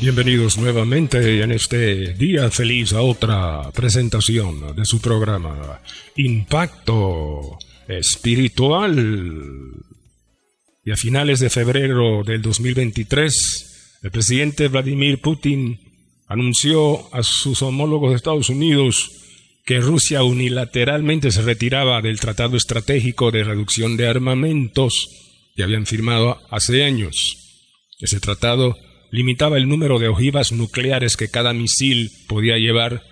Bienvenidos nuevamente en este día feliz a otra presentación de su programa Impacto Espiritual. Y a finales de febrero del 2023, el presidente Vladimir Putin anunció a sus homólogos de Estados Unidos que Rusia unilateralmente se retiraba del Tratado Estratégico de Reducción de Armamentos que habían firmado hace años. Ese tratado limitaba el número de ojivas nucleares que cada misil podía llevar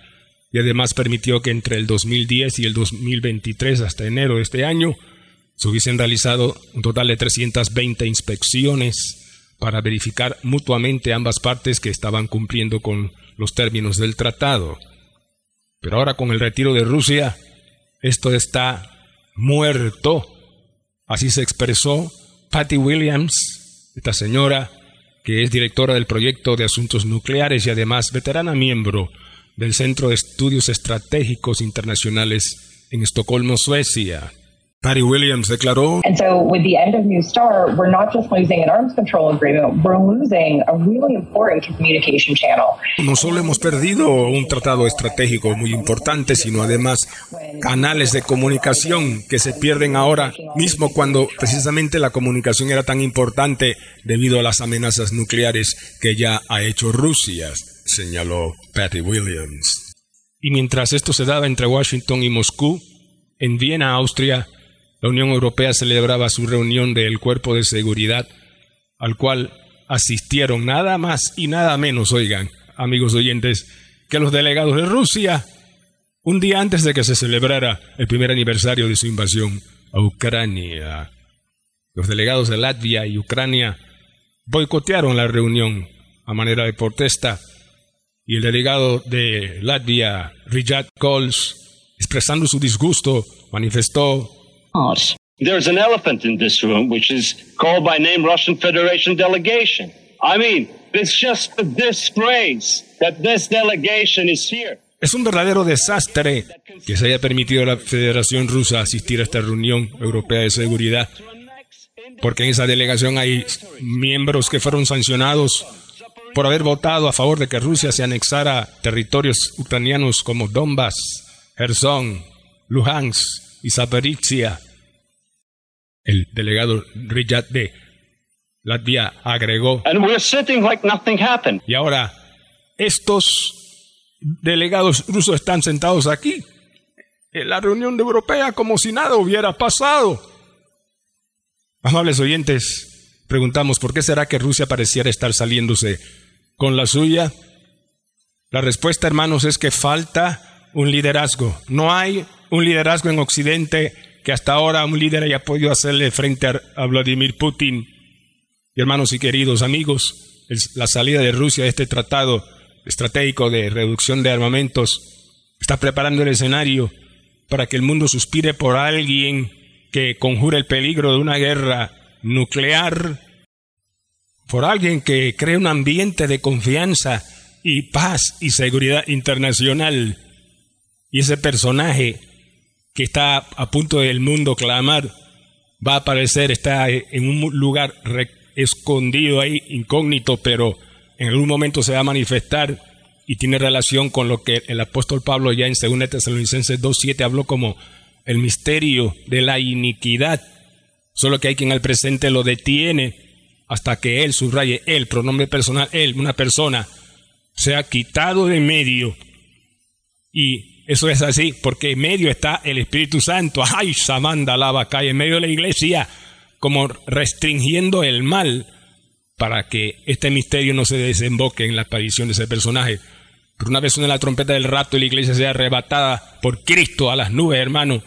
y además permitió que entre el 2010 y el 2023 hasta enero de este año se hubiesen realizado un total de 320 inspecciones para verificar mutuamente ambas partes que estaban cumpliendo con los términos del tratado. Pero ahora con el retiro de Rusia, esto está muerto. Así se expresó Patty Williams, esta señora que es directora del proyecto de asuntos nucleares y además veterana miembro del Centro de Estudios Estratégicos Internacionales en Estocolmo, Suecia. Patty Williams declaró. And so, with the end of New START, we're not just losing an arms control agreement, we're losing a really important communication channel. No solo hemos perdido un tratado estratégico muy importante, sino además canales de comunicación que se pierden ahora mismo cuando precisamente la comunicación era tan importante debido a las amenazas nucleares que ya ha hecho Rusia, señaló Patty Williams. Y mientras esto se daba entre Washington y Moscú, en Viena, Austria, la Unión Europea celebraba su reunión del Cuerpo de Seguridad, al cual asistieron nada más y nada menos, oigan, amigos oyentes, que los delegados de Rusia, un día antes de que se celebrara el primer aniversario de su invasión a Ucrania. Los delegados de Latvia y Ucrania boicotearon la reunión a manera de protesta y el delegado de Latvia, Richard Kols, expresando su disgusto, manifestó There's an elephant in this room, which is called by name Russian Federation delegation. I mean, it's just a disgrace that this delegation is here. Es un verdadero desastre que se haya permitido a la Federación Rusa asistir a esta reunión europea de seguridad, porque en esa delegación hay miembros que fueron sancionados por haber votado a favor de que Rusia se anexara territorios ucranianos como Donbass, Kherson, Luhansk y Zaporizhia. El delegado Richard de Latvia agregó. Y ahora, estos delegados rusos están sentados aquí, en la reunión de europea, como si nada hubiera pasado. Amables oyentes, preguntamos, ¿por qué será que Rusia pareciera estar saliéndose con la suya? La respuesta, hermanos, es que falta un liderazgo. No hay un liderazgo en Occidente que hasta ahora un líder haya podido hacerle frente a, Vladimir Putin. Y hermanos y queridos amigos, la salida de Rusia de este tratado estratégico de reducción de armamentos está preparando el escenario para que el mundo suspire por alguien que conjure el peligro de una guerra nuclear, por alguien que cree un ambiente de confianza y paz y seguridad internacional. Y ese personaje que está a punto del mundo clamar, va a aparecer, está en un lugar escondido ahí, incógnito, pero en algún momento se va a manifestar y tiene relación con lo que el apóstol Pablo ya en 2 Tesalonicenses 2.7 habló como el misterio de la iniquidad. Solo que hay quien al presente lo detiene hasta que él subraye, él, pronombre personal, él, una persona, sea quitado de medio y eso es así, porque en medio está el Espíritu Santo. ¡Ay, Samanda lava cae en medio de la iglesia, como restringiendo el mal para que este misterio no se desemboque en la aparición de ese personaje. Pero una vez suene la trompeta del rato y la iglesia sea arrebatada por Cristo a las nubes, hermano,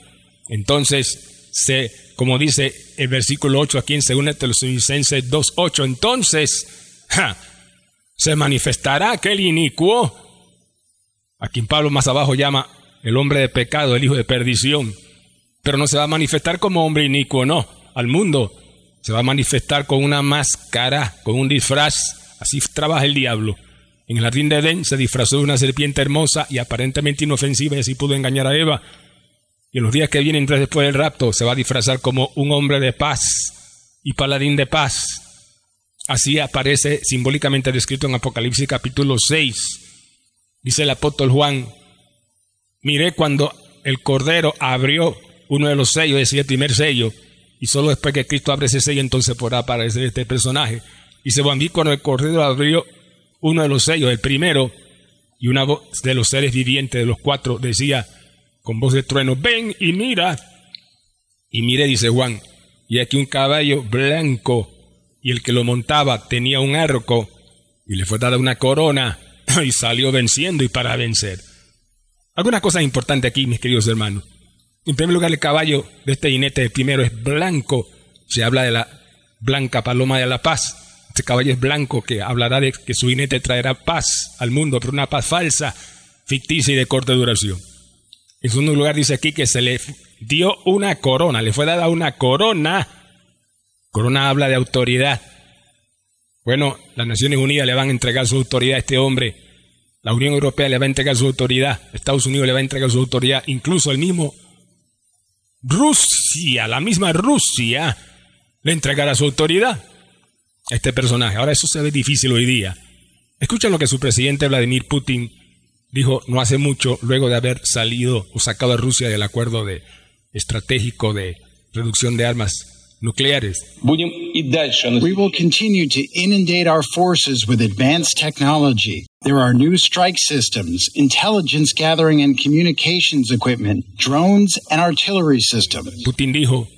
entonces se, como dice el versículo 8 aquí en 2 Tesalonicenses 2.8, entonces se manifestará aquel inicuo, a quien Pablo más abajo llama el hombre de pecado, el hijo de perdición, pero no se va a manifestar como hombre inicuo, no, al mundo se va a manifestar con una máscara, con un disfraz, así trabaja el diablo. En el jardín de Edén se disfrazó de una serpiente hermosa y aparentemente inofensiva y así pudo engañar a Eva. Y en los días que vienen después del rapto se va a disfrazar como un hombre de paz y paladín de paz. Así aparece simbólicamente descrito en Apocalipsis capítulo 6. Dice el apóstol Juan, miré cuando el Cordero abrió uno de los sellos, decir, el primer sello, y solo después que Cristo abre ese sello entonces podrá aparecer este personaje. Dice Juan, vi cuando el Cordero abrió uno de los sellos, el primero, y una voz de los seres vivientes de los cuatro decía con voz de trueno, ven y mira. Y mire, dice Juan, y aquí un caballo blanco y el que lo montaba tenía un arco y le fue dada una corona y salió venciendo y para vencer. Alguna cosa importante aquí, mis queridos hermanos. En primer lugar, el caballo de este jinete primero es blanco. Se habla de la blanca paloma de la paz. Este caballo es blanco que hablará de que su jinete traerá paz al mundo, pero una paz falsa, ficticia y de corta duración. En segundo lugar, dice aquí que se le dio una corona, le fue dada una corona Corona habla de autoridad. Bueno, las Naciones Unidas le van a entregar su autoridad a este hombre. La Unión Europea le va a entregar su autoridad. Estados Unidos le va a entregar su autoridad. Incluso el mismo Rusia, la misma Rusia, le entregará su autoridad a este personaje. Ahora eso se ve difícil hoy día. Escuchen lo que su presidente Vladimir Putin dijo no hace mucho, luego de haber salido o sacado a Rusia del acuerdo de, estratégico de reducción de armas nucleares. We will continue to inundate our forces with advanced technology. There are new strike systems, intelligence gathering and communications equipment, drones and artillery systems. Putin dijo,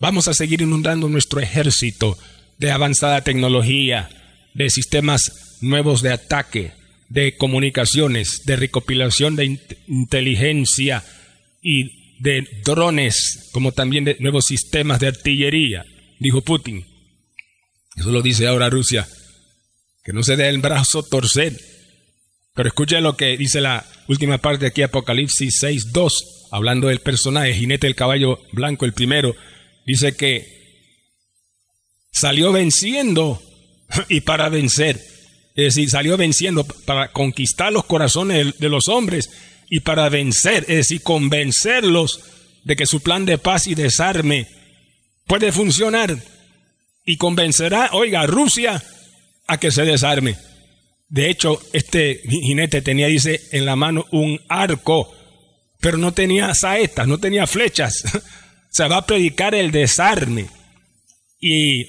vamos a seguir inundando nuestro ejército de avanzada tecnología, de sistemas nuevos de ataque, de comunicaciones, de recopilación de inteligencia y de drones, como también de nuevos sistemas de artillería, dijo Putin. Eso lo dice ahora Rusia. Que no se dé el brazo torcer. Pero escuchen lo que dice la última parte aquí, Apocalipsis 6.2, hablando del personaje, jinete del caballo blanco, el primero. Dice que salió venciendo y para vencer. Es decir, salió venciendo para conquistar los corazones de los hombres y para vencer, es decir, convencerlos de que su plan de paz y desarme puede funcionar y convencerá, oiga, a Rusia a que se desarme. De hecho, este jinete tenía, dice, en la mano un arco, pero no tenía saetas, no tenía flechas. se va a predicar el desarme y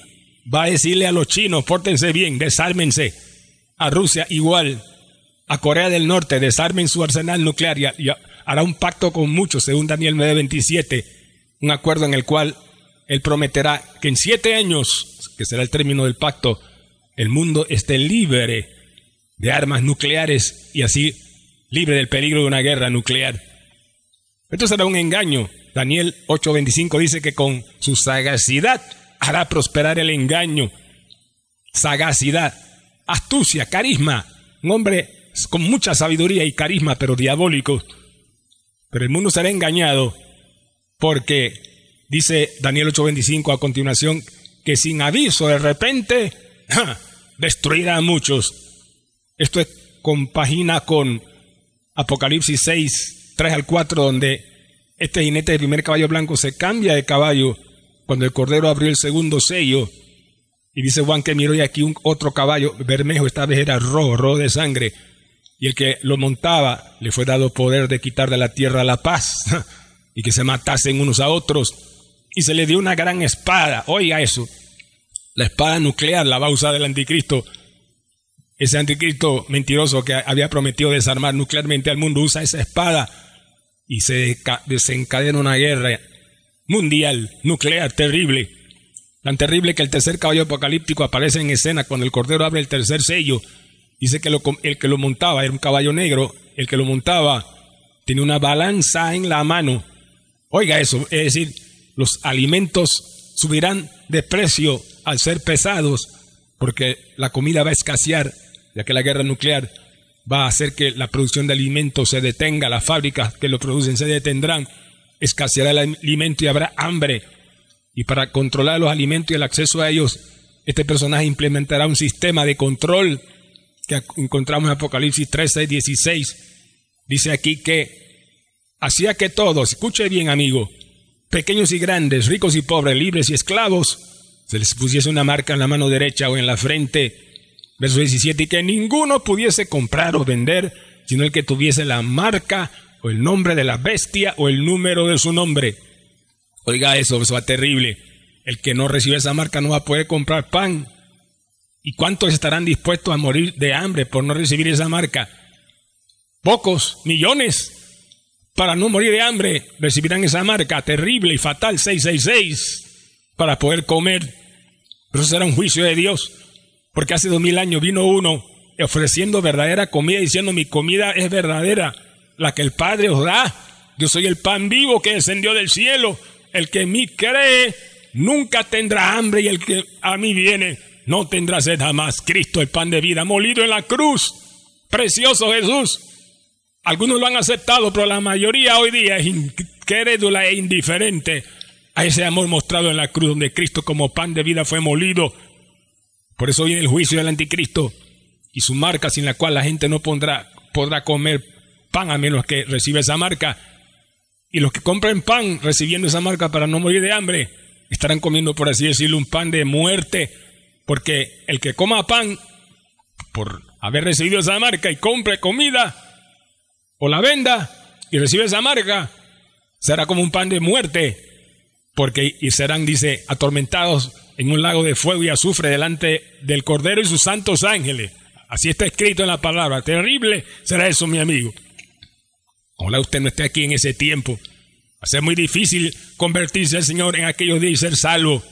va a decirle a los chinos, pórtense bien, desármense. A Rusia igual, a Corea del Norte desarmen su arsenal nuclear y, hará un pacto con muchos, según Daniel 9:27, un acuerdo en el cual él prometerá que en siete años, que será el término del pacto, el mundo esté libre de armas nucleares y así libre del peligro de una guerra nuclear. Esto será un engaño. Daniel 8:25 dice que con su sagacidad hará prosperar el engaño. Sagacidad, astucia, carisma. Un hombre con mucha sabiduría y carisma, pero diabólico. Pero el mundo será engañado porque dice Daniel 8:25 a continuación que sin aviso de repente destruirá a muchos. Esto es compagina con Apocalipsis 6, 3 al 4, donde este jinete del primer caballo blanco se cambia de caballo cuando el cordero abrió el segundo sello. Y dice Juan que miró y aquí un otro caballo bermejo, esta vez era rojo, rojo de sangre y el que lo montaba le fue dado poder de quitar de la tierra la paz y que se matasen unos a otros y se le dio una gran espada. Oiga eso, la espada nuclear la va a usar el anticristo. Ese anticristo mentiroso que había prometido desarmar nuclearmente al mundo usa esa espada y se desencadena una guerra mundial, nuclear, terrible. Tan terrible que el tercer caballo apocalíptico aparece en escena cuando el Cordero abre el tercer sello Dice que el que lo montaba era un caballo negro, el que lo montaba tenía una balanza en la mano. Oiga eso, es decir, los alimentos subirán de precio al ser pesados, porque la comida va a escasear ya que la guerra nuclear va a hacer que la producción de alimentos se detenga, las fábricas que lo producen se detendrán, escaseará el alimento y habrá hambre. Y para controlar los alimentos y el acceso a ellos, este personaje implementará un sistema de control que encontramos en Apocalipsis 13, 16. Dice aquí que hacía que todos, escuche bien amigo, pequeños y grandes, ricos y pobres, libres y esclavos, se les pusiese una marca en la mano derecha o en la frente. Verso 17, y que ninguno pudiese comprar o vender, sino el que tuviese la marca o el nombre de la bestia o el número de su nombre. Oiga eso, eso va terrible. El que no recibe esa marca no va a poder comprar pan. ¿Y cuántos estarán dispuestos a morir de hambre por no recibir esa marca? Pocos, millones. Para no morir de hambre recibirán esa marca terrible y fatal 666 para poder comer. Pero eso será un juicio de Dios. Porque hace dos mil años vino uno ofreciendo verdadera comida diciendo mi comida es verdadera la que el Padre os da. Yo soy el pan vivo que descendió del cielo. El que en mí cree nunca tendrá hambre y el que a mí viene no tendrá sed jamás. Cristo, el pan de vida, molido en la cruz. Precioso Jesús. Algunos lo han aceptado, pero la mayoría hoy día es incrédula e indiferente a ese amor mostrado en la cruz, donde Cristo como pan de vida fue molido. Por eso viene el juicio del anticristo y su marca sin la cual la gente no podrá comer pan a menos que reciba esa marca. Y los que compren pan recibiendo esa marca para no morir de hambre, estarán comiendo, por así decirlo, un pan de muerte, porque el que coma pan por haber recibido esa marca y compre comida o la venda y recibe esa marca, será como un pan de muerte, porque y serán, dice, atormentados en un lago de fuego y azufre delante del Cordero y sus santos ángeles. Así está escrito en la palabra. Terrible será eso, mi amigo. Ojalá usted no esté aquí en ese tiempo. Va a ser muy difícil convertirse al Señor en aquellos días y ser salvo.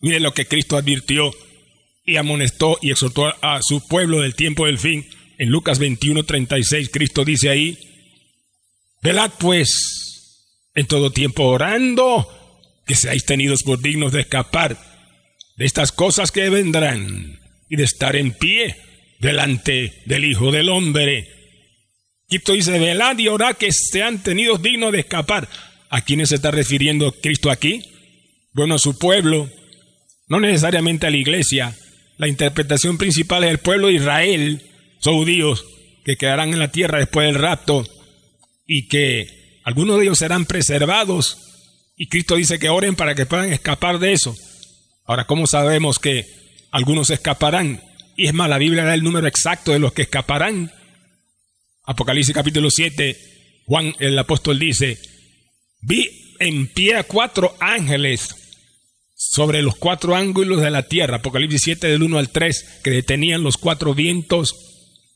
Mire lo que Cristo advirtió y amonestó y exhortó a su pueblo del tiempo del fin. En Lucas 21, 36, Cristo dice ahí, velad pues en todo tiempo orando, que seáis tenidos por dignos de escapar de estas cosas que vendrán y de estar en pie delante del Hijo del Hombre. Cristo dice, velad y orad que sean tenidos dignos de escapar. ¿A quiénes se está refiriendo Cristo aquí? Bueno, a su pueblo, no necesariamente a la iglesia. La interpretación principal es el pueblo de Israel, son judíos que quedarán en la tierra después del rapto y que algunos de ellos serán preservados. Y Cristo dice que oren para que puedan escapar de eso. Ahora, ¿cómo sabemos que algunos escaparán? Y es más, la Biblia da el número exacto de los que escaparán. Apocalipsis capítulo 7, Juan el apóstol dice, vi en pie a cuatro ángeles sobre los cuatro ángulos de la tierra, Apocalipsis 7 del 1 al 3, que detenían los cuatro vientos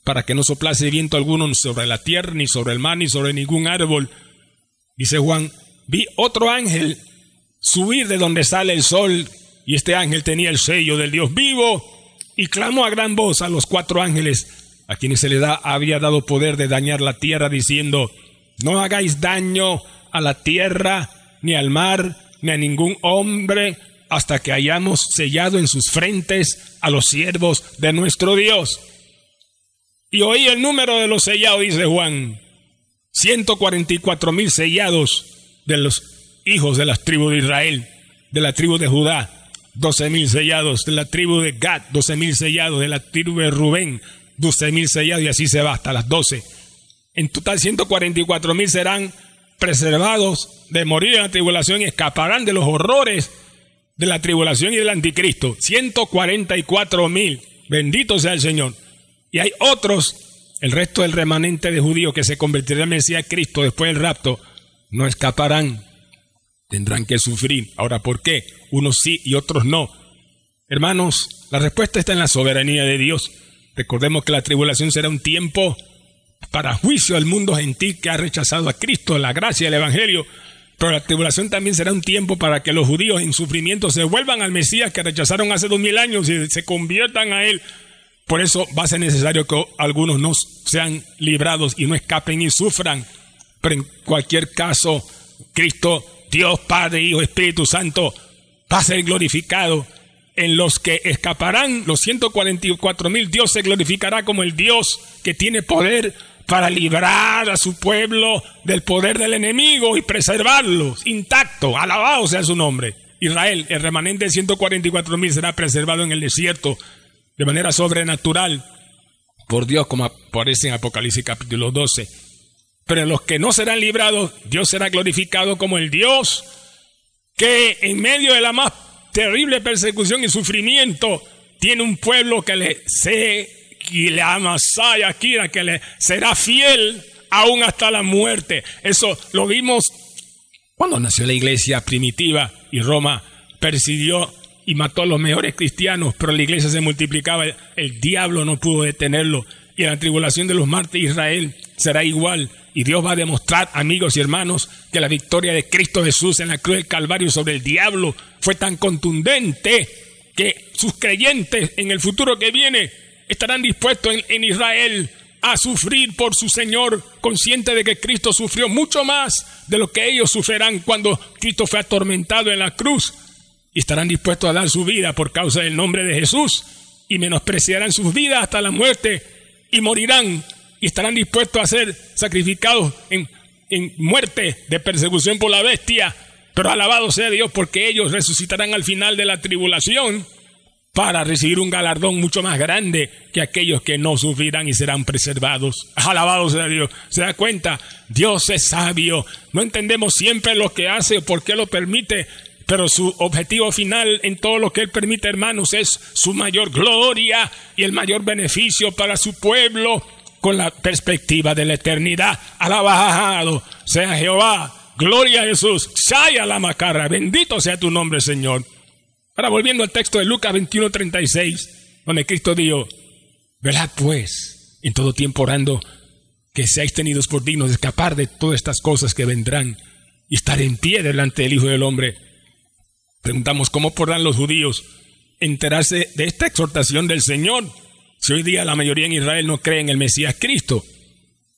para que no soplase viento alguno sobre la tierra, ni sobre el mar, ni sobre ningún árbol. Dice Juan, vi otro ángel subir de donde sale el sol, y este ángel tenía el sello del Dios vivo, y clamó a gran voz a los cuatro ángeles a quienes se le da, había dado poder de dañar la tierra, diciendo, no hagáis daño a la tierra, ni al mar, ni a ningún hombre, hasta que hayamos sellado en sus frentes a los siervos de nuestro Dios. Y oí el número de los sellados, dice Juan, 144 mil sellados de los hijos de las tribus de Israel, de la tribu de Judá, 12 mil sellados de la tribu de Gad, 12 mil sellados de la tribu de Rubén, 12 mil sellados y así se va hasta las 12. En total 144 mil serán preservados de morir en la tribulación y escaparán de los horrores de la tribulación y del anticristo. 144 mil. Bendito sea el Señor. Y hay otros, el resto del remanente de judíos que se convertirán en Mesías Cristo después del rapto, no escaparán. Tendrán que sufrir. Ahora, ¿por qué? Unos sí y otros no. Hermanos, la respuesta está en la soberanía de Dios. Recordemos que la tribulación será un tiempo para juicio al mundo gentil que ha rechazado a Cristo, la gracia del Evangelio. Pero la tribulación también será un tiempo para que los judíos en sufrimiento se vuelvan al Mesías que rechazaron hace dos mil años y se conviertan a Él. Por eso va a ser necesario que algunos no sean librados y no escapen y sufran. Pero en cualquier caso, Cristo, Dios, Padre, Hijo, Espíritu Santo, va a ser glorificado en los que escaparán los 144 mil, Dios se glorificará como el Dios que tiene poder para librar a su pueblo del poder del enemigo y preservarlos intacto. Alabado sea su nombre. Israel, el remanente de 144 mil, será preservado en el desierto de manera sobrenatural por Dios, como aparece en Apocalipsis capítulo 12. Pero los que no serán librados, Dios será glorificado como el Dios que en medio de la más terrible persecución y sufrimiento tiene un pueblo que le se le amasaya que le será fiel aún hasta la muerte. Eso lo vimos cuando nació la iglesia primitiva y Roma persiguió y mató a los mejores cristianos, pero la iglesia se multiplicaba, el diablo no pudo detenerlo. Y en la tribulación de los mártires de Israel será igual. Y Dios va a demostrar, amigos y hermanos, que la victoria de Cristo Jesús en la cruz del Calvario sobre el diablo fue tan contundente que sus creyentes en el futuro que viene estarán dispuestos en, en Israel a sufrir por su Señor, consciente de que Cristo sufrió mucho más de lo que ellos sufrirán cuando Cristo fue atormentado en la cruz. Y estarán dispuestos a dar su vida por causa del nombre de Jesús y menospreciarán sus vidas hasta la muerte y morirán y estarán dispuestos a ser sacrificados en, en muerte de persecución por la bestia. Pero alabado sea Dios porque ellos resucitarán al final de la tribulación para recibir un galardón mucho más grande que aquellos que no sufrirán y serán preservados. Alabado sea Dios. ¿Se da cuenta? Dios es sabio. No entendemos siempre lo que hace o por qué lo permite, pero su objetivo final en todo lo que Él permite, hermanos, es su mayor gloria y el mayor beneficio para su pueblo con la perspectiva de la eternidad. Alabado sea Jehová. Gloria a Jesús. Shaya la macarra. Bendito sea tu nombre, Señor. Ahora volviendo al texto de Lucas 21:36, donde Cristo dijo, velad pues en todo tiempo orando que seáis tenidos por dignos de escapar de todas estas cosas que vendrán y estar en pie delante del Hijo del Hombre. Preguntamos, ¿cómo podrán los judíos enterarse de esta exhortación del Señor si hoy día la mayoría en Israel no cree en el Mesías Cristo?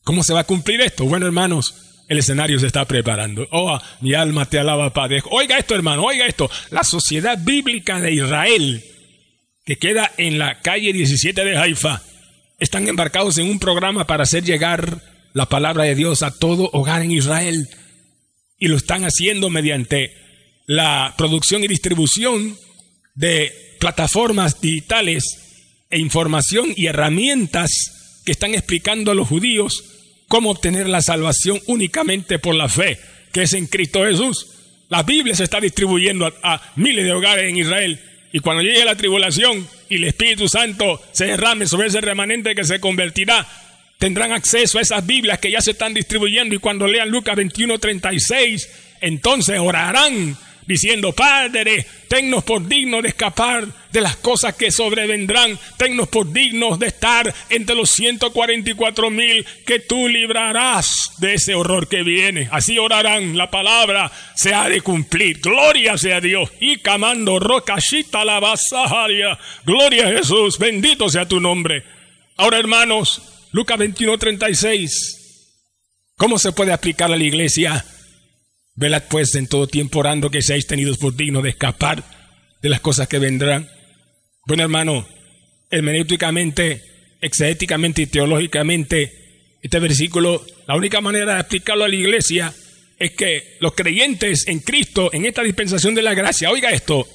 ¿Cómo se va a cumplir esto? Bueno, hermanos, el escenario se está preparando. Oh, mi alma te alaba, Padre. Oiga esto, hermano, oiga esto. La sociedad bíblica de Israel, que queda en la calle 17 de Haifa, están embarcados en un programa para hacer llegar la palabra de Dios a todo hogar en Israel. Y lo están haciendo mediante la producción y distribución de plataformas digitales e información y herramientas que están explicando a los judíos cómo obtener la salvación únicamente por la fe, que es en Cristo Jesús. La Biblia se está distribuyendo a, miles de hogares en Israel. Y cuando llegue la tribulación y el Espíritu Santo se derrame sobre ese remanente que se convertirá, tendrán acceso a esas Biblias que ya se están distribuyendo. Y cuando lean Lucas 21:36, entonces orarán diciendo, Padre, tennos por dignos de escapar de las cosas que sobrevendrán, tennos por dignos de estar entre los 144 mil que tú librarás de ese horror que viene. Así orarán, la palabra se ha de cumplir. Gloria sea Dios. Y camando rocachita la basajaria. Gloria a Jesús, bendito sea tu nombre. Ahora, hermanos, Lucas 21, 36. ¿Cómo se puede aplicar a la iglesia? Velad pues en todo tiempo orando que seáis tenidos por dignos de escapar de las cosas que vendrán. Bueno, hermano, hermenéuticamente, exegéticamente y teológicamente, este versículo, la única manera de aplicarlo a la iglesia es que los creyentes en Cristo, en esta dispensación de la gracia, oiga esto,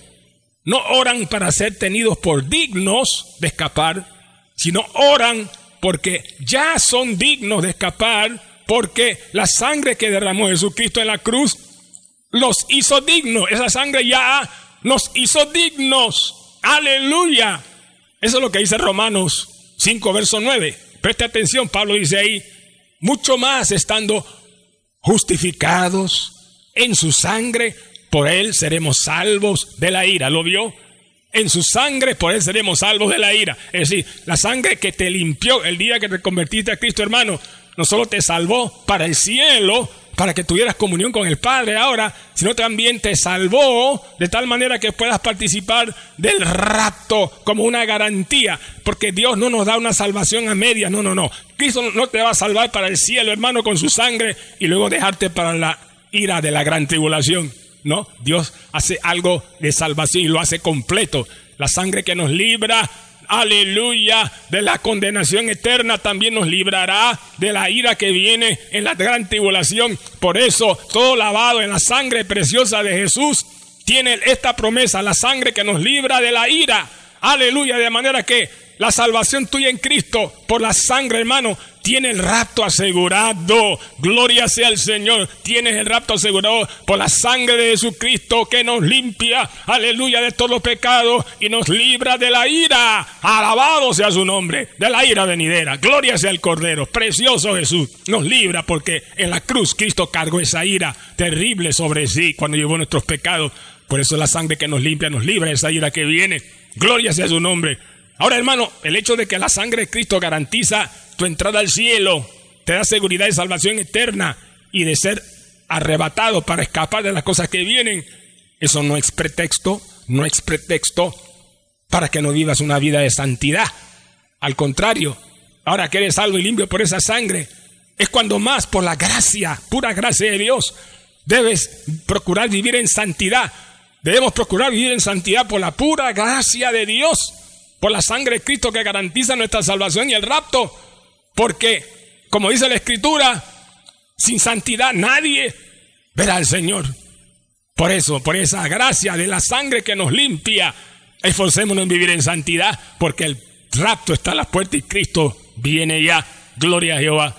no oran para ser tenidos por dignos de escapar, sino oran porque ya son dignos de escapar porque la sangre que derramó Jesucristo en la cruz los hizo dignos. Esa sangre ya nos hizo dignos. Aleluya. Eso es lo que dice Romanos 5, verso 9. Preste atención, Pablo dice ahí, mucho más estando justificados en su sangre, por él seremos salvos de la ira. ¿Lo vio? En su sangre, por él seremos salvos de la ira. Es decir, la sangre que te limpió el día que te convertiste a Cristo, hermano, no solo te salvó para el cielo, para que tuvieras comunión con el Padre ahora, sino también te salvó de tal manera que puedas participar del rapto como una garantía, porque Dios no nos da una salvación a media, no, no, no. Cristo no te va a salvar para el cielo, hermano, con su sangre y luego dejarte para la ira de la gran tribulación. No, Dios hace algo de salvación y lo hace completo. la sangre que nos libra aleluya, de la condenación eterna, también nos librará de la ira que viene en la gran tribulación. Por eso, todo lavado en la sangre preciosa de Jesús tiene esta promesa, la sangre que nos libra de la ira. Aleluya, de manera que la salvación tuya en Cristo por la sangre, hermano, tiene el rapto asegurado. Gloria sea al Señor. Tienes el rapto asegurado por la sangre de Jesucristo que nos limpia, aleluya, de todo pecado y nos libra de la ira. Alabado sea su nombre, de la ira venidera. Gloria sea el Cordero. Precioso Jesús. Nos libra porque en la cruz Cristo cargó esa ira terrible sobre sí cuando llevó nuestros pecados. Por eso la sangre que nos limpia nos libra de esa ira que viene. Gloria sea su nombre. Ahora, hermano, el hecho de que la sangre de Cristo garantiza tu entrada al cielo, te da seguridad de salvación eterna y de ser arrebatado para escapar de las cosas que vienen, eso no es pretexto, no es pretexto para que no vivas una vida de santidad. Al contrario, ahora que eres salvo y limpio por esa sangre, es cuando más por la gracia, pura gracia de Dios, debes procurar vivir en santidad. Debemos procurar vivir en santidad por la pura gracia de Dios por la sangre de Cristo que garantiza nuestra salvación y el rapto. Porque, como dice la Escritura, sin santidad nadie verá al Señor. Por eso, por esa gracia de la sangre que nos limpia, esforcémonos en vivir en santidad, porque el rapto está a la puerta y Cristo viene ya. Gloria a Jehová.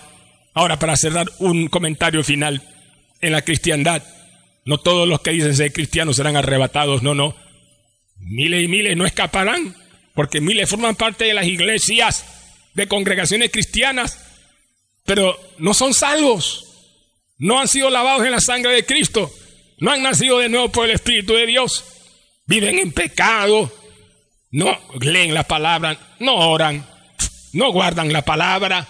Ahora, para cerrar un comentario final en la cristiandad, no todos los que dicen ser cristianos serán arrebatados, no, no. Miles y miles no escaparán porque miles forman parte de las iglesias, de congregaciones cristianas, pero no son salvos, no han sido lavados en la sangre de Cristo, no han nacido de nuevo por el Espíritu de Dios, viven en pecado, no leen la palabra, no oran, no guardan la palabra,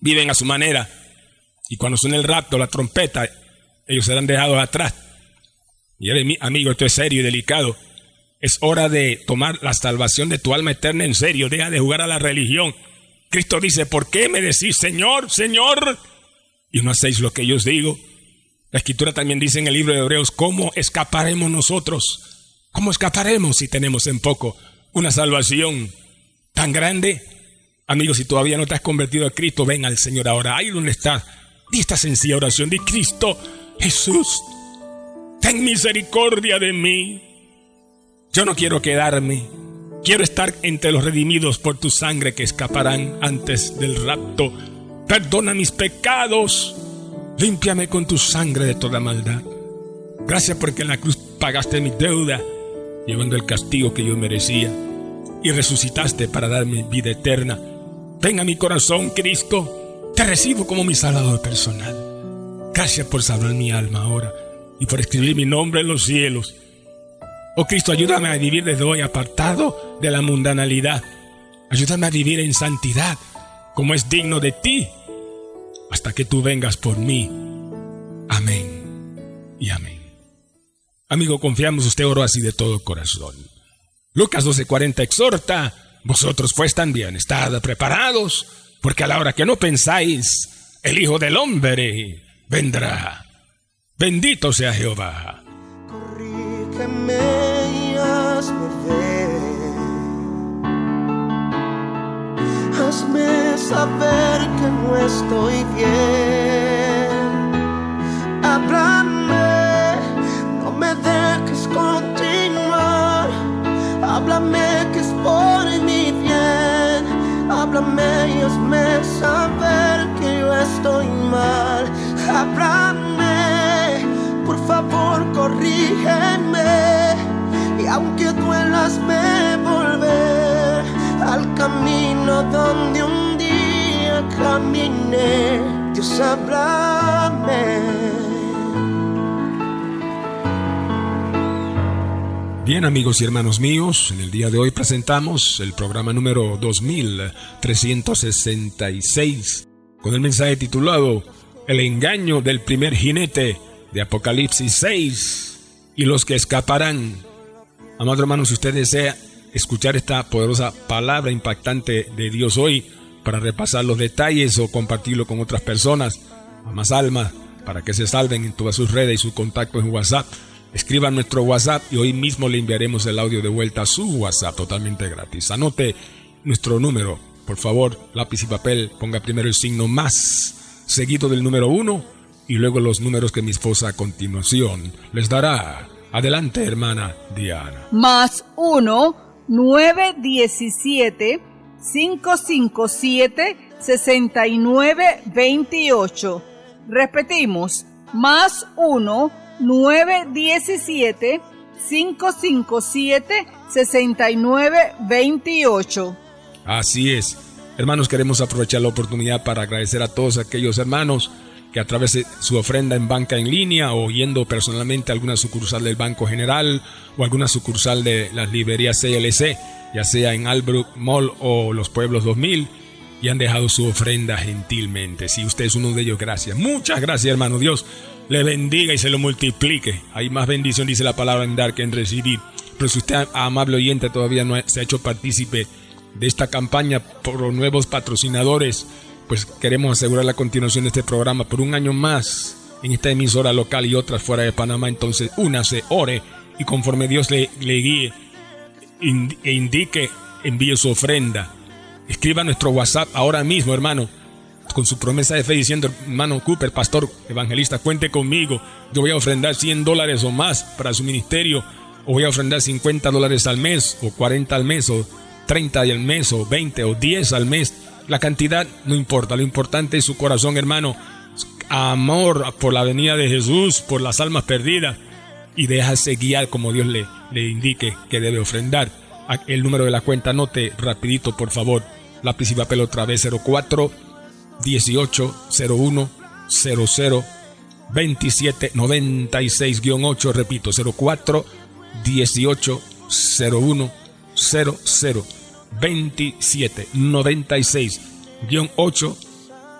viven a su manera. Y cuando suena el rapto, la trompeta, ellos serán dejados atrás. Y amigo, esto es serio y delicado. Es hora de tomar la salvación de tu alma eterna en serio. Deja de jugar a la religión. Cristo dice, ¿por qué me decís Señor, Señor? Y no hacéis lo que yo os digo. La escritura también dice en el libro de Hebreos, ¿cómo escaparemos nosotros? ¿Cómo escaparemos si tenemos en poco una salvación tan grande? Amigos, si todavía no te has convertido a Cristo, ven al Señor ahora. Ahí donde está. Di esta sencilla oración. Di Cristo, Jesús, ten misericordia de mí. Yo no quiero quedarme. Quiero estar entre los redimidos por tu sangre que escaparán antes del rapto. Perdona mis pecados. Límpiame con tu sangre de toda maldad. Gracias porque en la cruz pagaste mi deuda, llevando el castigo que yo merecía, y resucitaste para darme vida eterna. Ven a mi corazón, Cristo. Te recibo como mi salvador personal. Gracias por salvar mi alma ahora y por escribir mi nombre en los cielos Oh Cristo, ayúdame a vivir desde hoy apartado de la mundanalidad. Ayúdame a vivir en santidad, como es digno de ti, hasta que tú vengas por mí. Amén y amén. Amigo, confiamos, usted oro así de todo corazón. Lucas 12:40 exhorta, vosotros pues también estad preparados, porque a la hora que no pensáis, el Hijo del Hombre vendrá. Bendito sea Jehová. hazme saber que no estoy bien. Háblame, corrígeme. Y aunque duelas, me volver al camino donde un día caminé. Dios, háblame. Bien amigos y hermanos míos, en el día de hoy presentamos el programa número 2366 con el mensaje titulado El engaño del primer jinete de Apocalipsis 6 y los que escaparán. Amado hermano, si usted desea escuchar esta poderosa palabra impactante de Dios hoy para repasar los detalles o compartirlo con otras personas, a más almas, para que se salven en todas sus redes y sus contactos en WhatsApp. escriba nuestro WhatsApp y hoy mismo le enviaremos el audio de vuelta a su WhatsApp totalmente gratis. Anote nuestro número, por favor, lápiz y papel, ponga primero el signo más, seguido del número 1 y luego los números que mi esposa a continuación les dará. Adelante, hermana Diana. Más 1 917 557 6928. Repetimos, más 1 917 557 6928. Así es. Hermanos, queremos aprovechar la oportunidad para agradecer a todos aquellos hermanos que a través de su ofrenda en banca en línea o yendo personalmente a alguna sucursal del Banco General o alguna sucursal de las librerías CLC, ya sea en Albrook Mall o Los Pueblos 2000, y han dejado su ofrenda gentilmente. Si usted es uno de ellos, gracias. Muchas gracias, hermano. Dios le bendiga y se lo multiplique. Hay más bendición, dice la palabra en dar que en recibir. Pero si usted, amable oyente, todavía no se ha hecho partícipe de esta campaña por nuevos patrocinadores, pues queremos asegurar la continuación de este programa por un año más en esta emisora local y otras fuera de Panamá. Entonces, únase, ore y conforme Dios le, le guíe e indique, envíe su ofrenda Escriba nuestro WhatsApp ahora mismo, hermano, con su promesa de fe diciendo, hermano Cooper, pastor, evangelista, cuente conmigo. Yo voy a ofrendar 100 dólares o más para su ministerio, o voy a ofrendar 50 dólares al mes, o 40 al mes, o 30 al mes, o 20 o 10 al mes. La cantidad no importa, lo importante es su corazón, hermano. Amor por la venida de Jesús, por las almas perdidas, y déjase guiar como Dios le, le indique que debe ofrendar. El número de la cuenta, note rapidito, por favor lápiz y papel otra vez 04 18 01 00 27 96 8 repito 04 18 01 00 27 96 8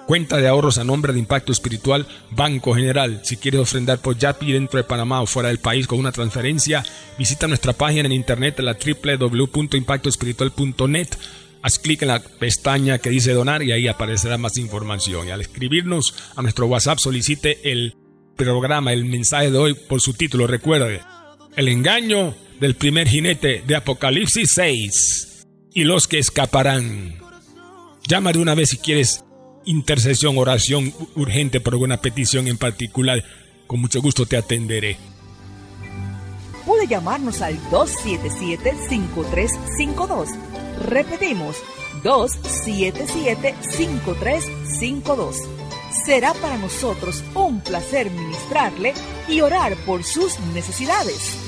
Cuenta de ahorros a nombre de Impacto Espiritual, Banco General. Si quieres ofrendar por Yapi dentro de Panamá o fuera del país con una transferencia, visita nuestra página en internet la www.impactoespiritual.net haz clic en la pestaña que dice donar y ahí aparecerá más información. Y al escribirnos a nuestro WhatsApp solicite el programa, el mensaje de hoy por su título. Recuerde, el engaño del primer jinete de Apocalipsis 6 y los que escaparán. Llama de una vez si quieres intercesión, oración urgente por alguna petición en particular. Con mucho gusto te atenderé. Puede llamarnos al 277-5352 Repetimos, 277-5352. Será para nosotros un placer ministrarle y orar por sus necesidades.